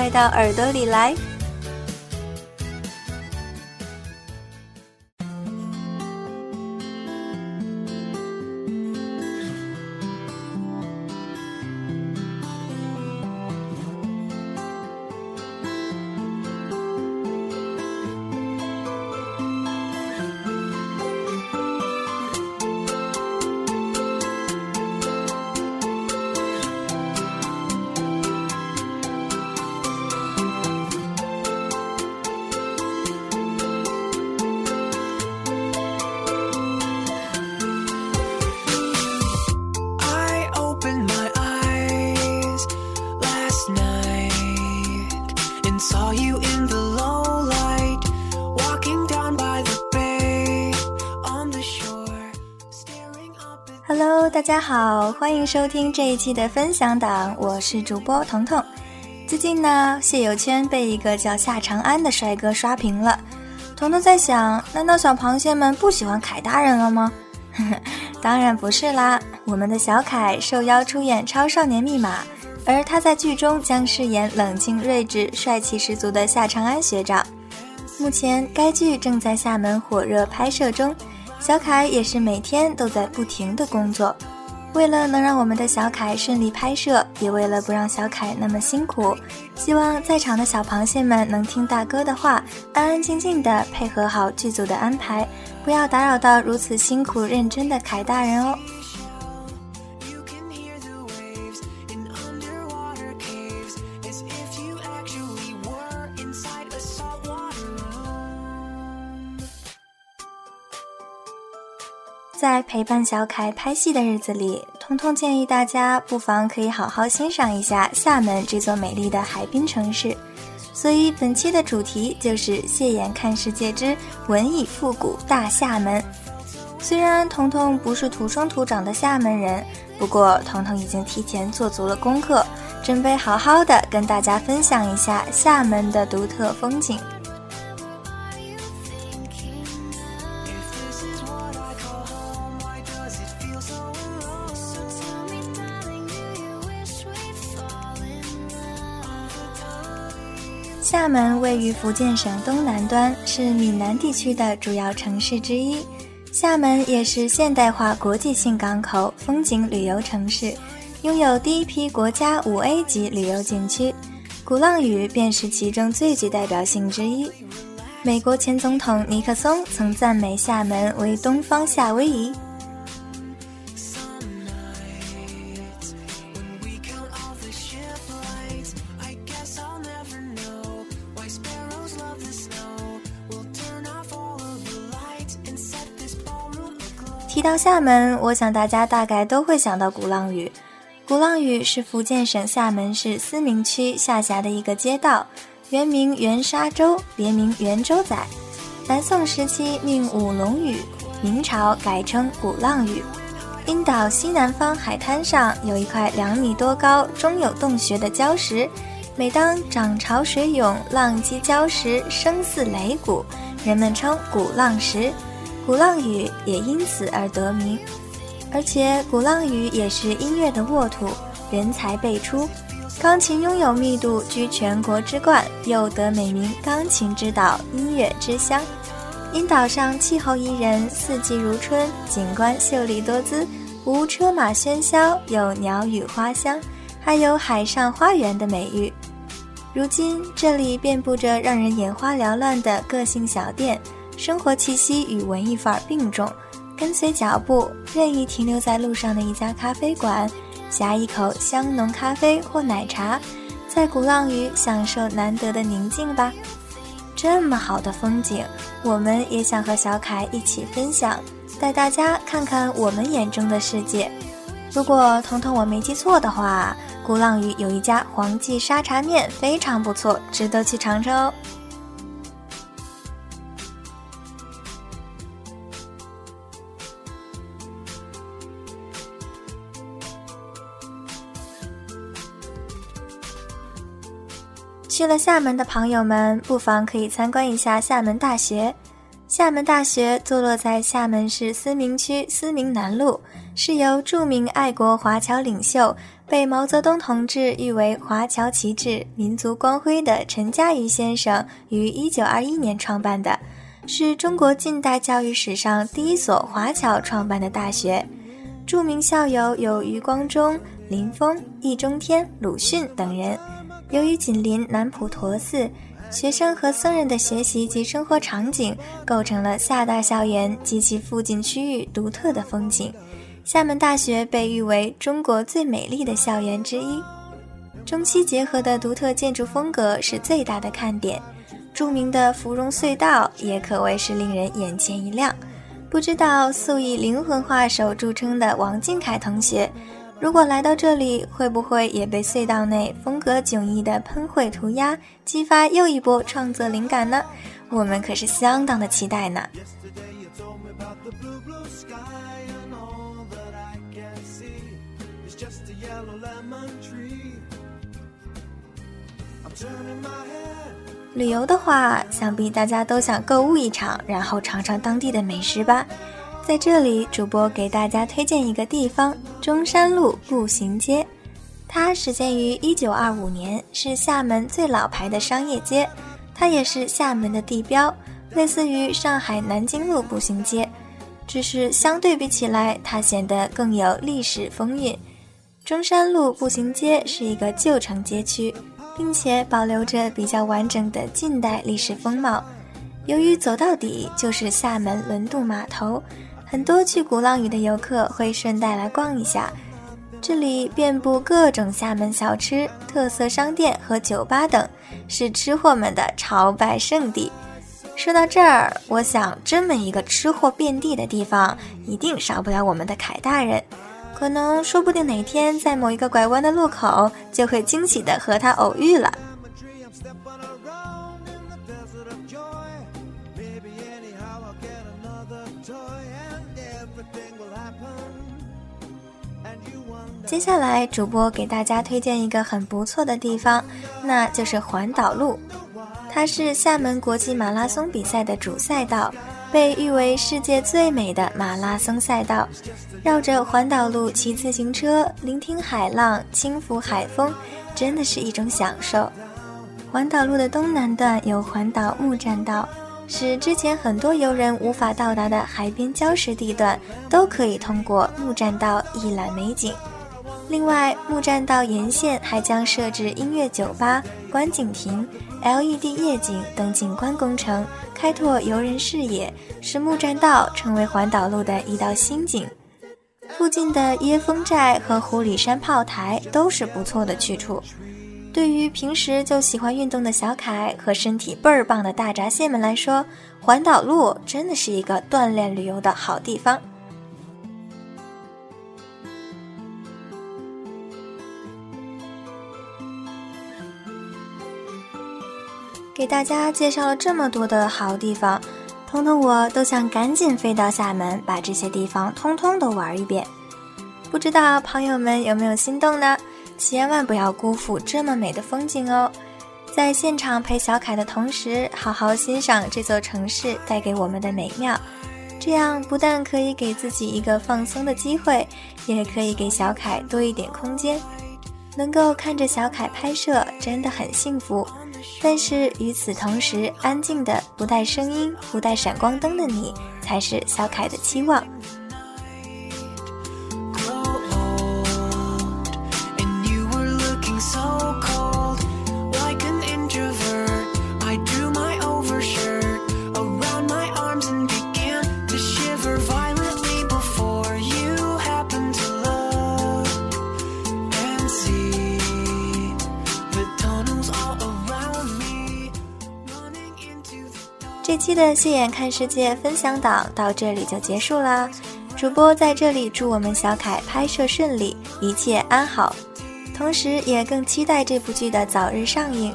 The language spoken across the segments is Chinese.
快到耳朵里来。！Hello，大家好，欢迎收听这一期的分享党，我是主播彤彤。最近呢，谢友圈被一个叫夏长安的帅哥刷屏了。彤彤在想，难道小螃蟹们不喜欢凯大人了吗？当然不是啦，我们的小凯受邀出演《超少年密码》，而他在剧中将饰演冷静睿智、帅气十足的夏长安学长。目前该剧正在厦门火热拍摄中。小凯也是每天都在不停的工作，为了能让我们的小凯顺利拍摄，也为了不让小凯那么辛苦，希望在场的小螃蟹们能听大哥的话，安安静静的配合好剧组的安排，不要打扰到如此辛苦认真的凯大人哦。在陪伴小凯拍戏的日子里，彤彤建议大家不妨可以好好欣赏一下厦门这座美丽的海滨城市。所以本期的主题就是“谢眼看世界之文艺复古大厦门”。虽然彤彤不是土生土长的厦门人，不过彤彤已经提前做足了功课，准备好好的跟大家分享一下厦门的独特风景。厦门位于福建省东南端，是闽南地区的主要城市之一。厦门也是现代化国际性港口、风景旅游城市，拥有第一批国家五 A 级旅游景区，鼓浪屿便是其中最具代表性之一。美国前总统尼克松曾赞美厦门为“东方夏威夷”。提到厦门，我想大家大概都会想到鼓浪屿。鼓浪屿是福建省厦门市思明区下辖的一个街道，原名元沙洲，别名元洲仔。南宋时期命五龙屿，明朝改称鼓浪屿。因岛西南方海滩上有一块两米多高、中有洞穴的礁石，每当涨潮水涌，浪击礁石，声似擂鼓，人们称鼓浪石。鼓浪屿也因此而得名，而且鼓浪屿也是音乐的沃土，人才辈出，钢琴拥有密度居全国之冠，又得美名“钢琴之岛”“音乐之乡”。因岛上气候宜人，四季如春，景观秀丽多姿，无车马喧嚣，有鸟语花香，还有“海上花园”的美誉。如今这里遍布着让人眼花缭乱的个性小店。生活气息与文艺范儿并重，跟随脚步，任意停留在路上的一家咖啡馆，呷一口香浓咖啡或奶茶，在鼓浪屿享受难得的宁静吧。这么好的风景，我们也想和小凯一起分享，带大家看看我们眼中的世界。如果彤彤我没记错的话，鼓浪屿有一家黄记沙茶面，非常不错，值得去尝尝哦。去了厦门的朋友们，不妨可以参观一下厦门大学。厦门大学坐落在厦门市思明区思明南路，是由著名爱国华侨领袖、被毛泽东同志誉为“华侨旗帜、民族光辉”的陈嘉余先生于1921年创办的，是中国近代教育史上第一所华侨创办的大学。著名校友有余光中、林峰、易中天、鲁迅等人。由于紧邻南普陀寺，学生和僧人的学习及生活场景构成了厦大校园及其附近区域独特的风景。厦门大学被誉为中国最美丽的校园之一，中西结合的独特建筑风格是最大的看点。著名的芙蓉隧道也可谓是令人眼前一亮。不知道素以灵魂画手著称的王俊凯同学。如果来到这里，会不会也被隧道内风格迥异的喷绘涂鸦激发又一波创作灵感呢？我们可是相当的期待呢。旅游的话，想必大家都想购物一场，然后尝尝当地的美食吧。在这里，主播给大家推荐一个地方——中山路步行街。它始建于1925年，是厦门最老牌的商业街，它也是厦门的地标，类似于上海南京路步行街，只是相对比起来，它显得更有历史风韵。中山路步行街是一个旧城街区，并且保留着比较完整的近代历史风貌。由于走到底就是厦门轮渡码头。很多去鼓浪屿的游客会顺带来逛一下，这里遍布各种厦门小吃、特色商店和酒吧等，是吃货们的朝拜圣地。说到这儿，我想这么一个吃货遍地的地方，一定少不了我们的凯大人。可能说不定哪天在某一个拐弯的路口，就会惊喜的和他偶遇了。接下来，主播给大家推荐一个很不错的地方，那就是环岛路。它是厦门国际马拉松比赛的主赛道，被誉为世界最美的马拉松赛道。绕着环岛路骑自行车，聆听海浪，轻抚海风，真的是一种享受。环岛路的东南段有环岛木栈道，是之前很多游人无法到达的海边礁石地段，都可以通过木栈道一览美景。另外，木栈道沿线还将设置音乐酒吧、观景亭、LED 夜景等景观工程，开拓游人视野，使木栈道成为环岛路的一道新景。附近的椰风寨和湖里山炮台都是不错的去处。对于平时就喜欢运动的小凯和身体倍儿棒的大闸蟹们来说，环岛路真的是一个锻炼旅游的好地方。给大家介绍了这么多的好地方，彤彤我都想赶紧飞到厦门，把这些地方通通都玩一遍。不知道朋友们有没有心动呢？千万不要辜负这么美的风景哦！在现场陪小凯的同时，好好欣赏这座城市带给我们的美妙，这样不但可以给自己一个放松的机会，也可以给小凯多一点空间。能够看着小凯拍摄，真的很幸福。但是与此同时，安静的、不带声音、不带闪光灯的你，才是小凯的期望。这期的“谢眼看世界”分享档到这里就结束啦。主播在这里祝我们小凯拍摄顺利，一切安好。同时也更期待这部剧的早日上映。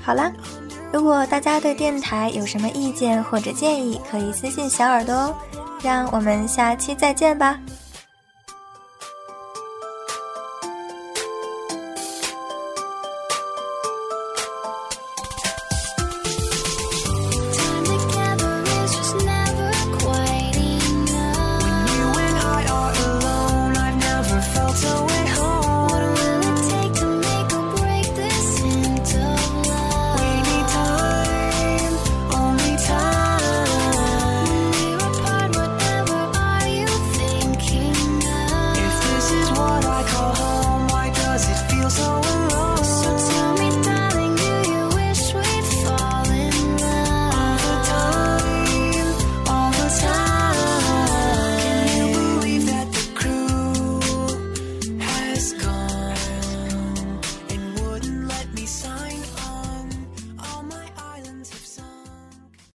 好啦，如果大家对电台有什么意见或者建议，可以私信小耳朵哦。让我们下期再见吧。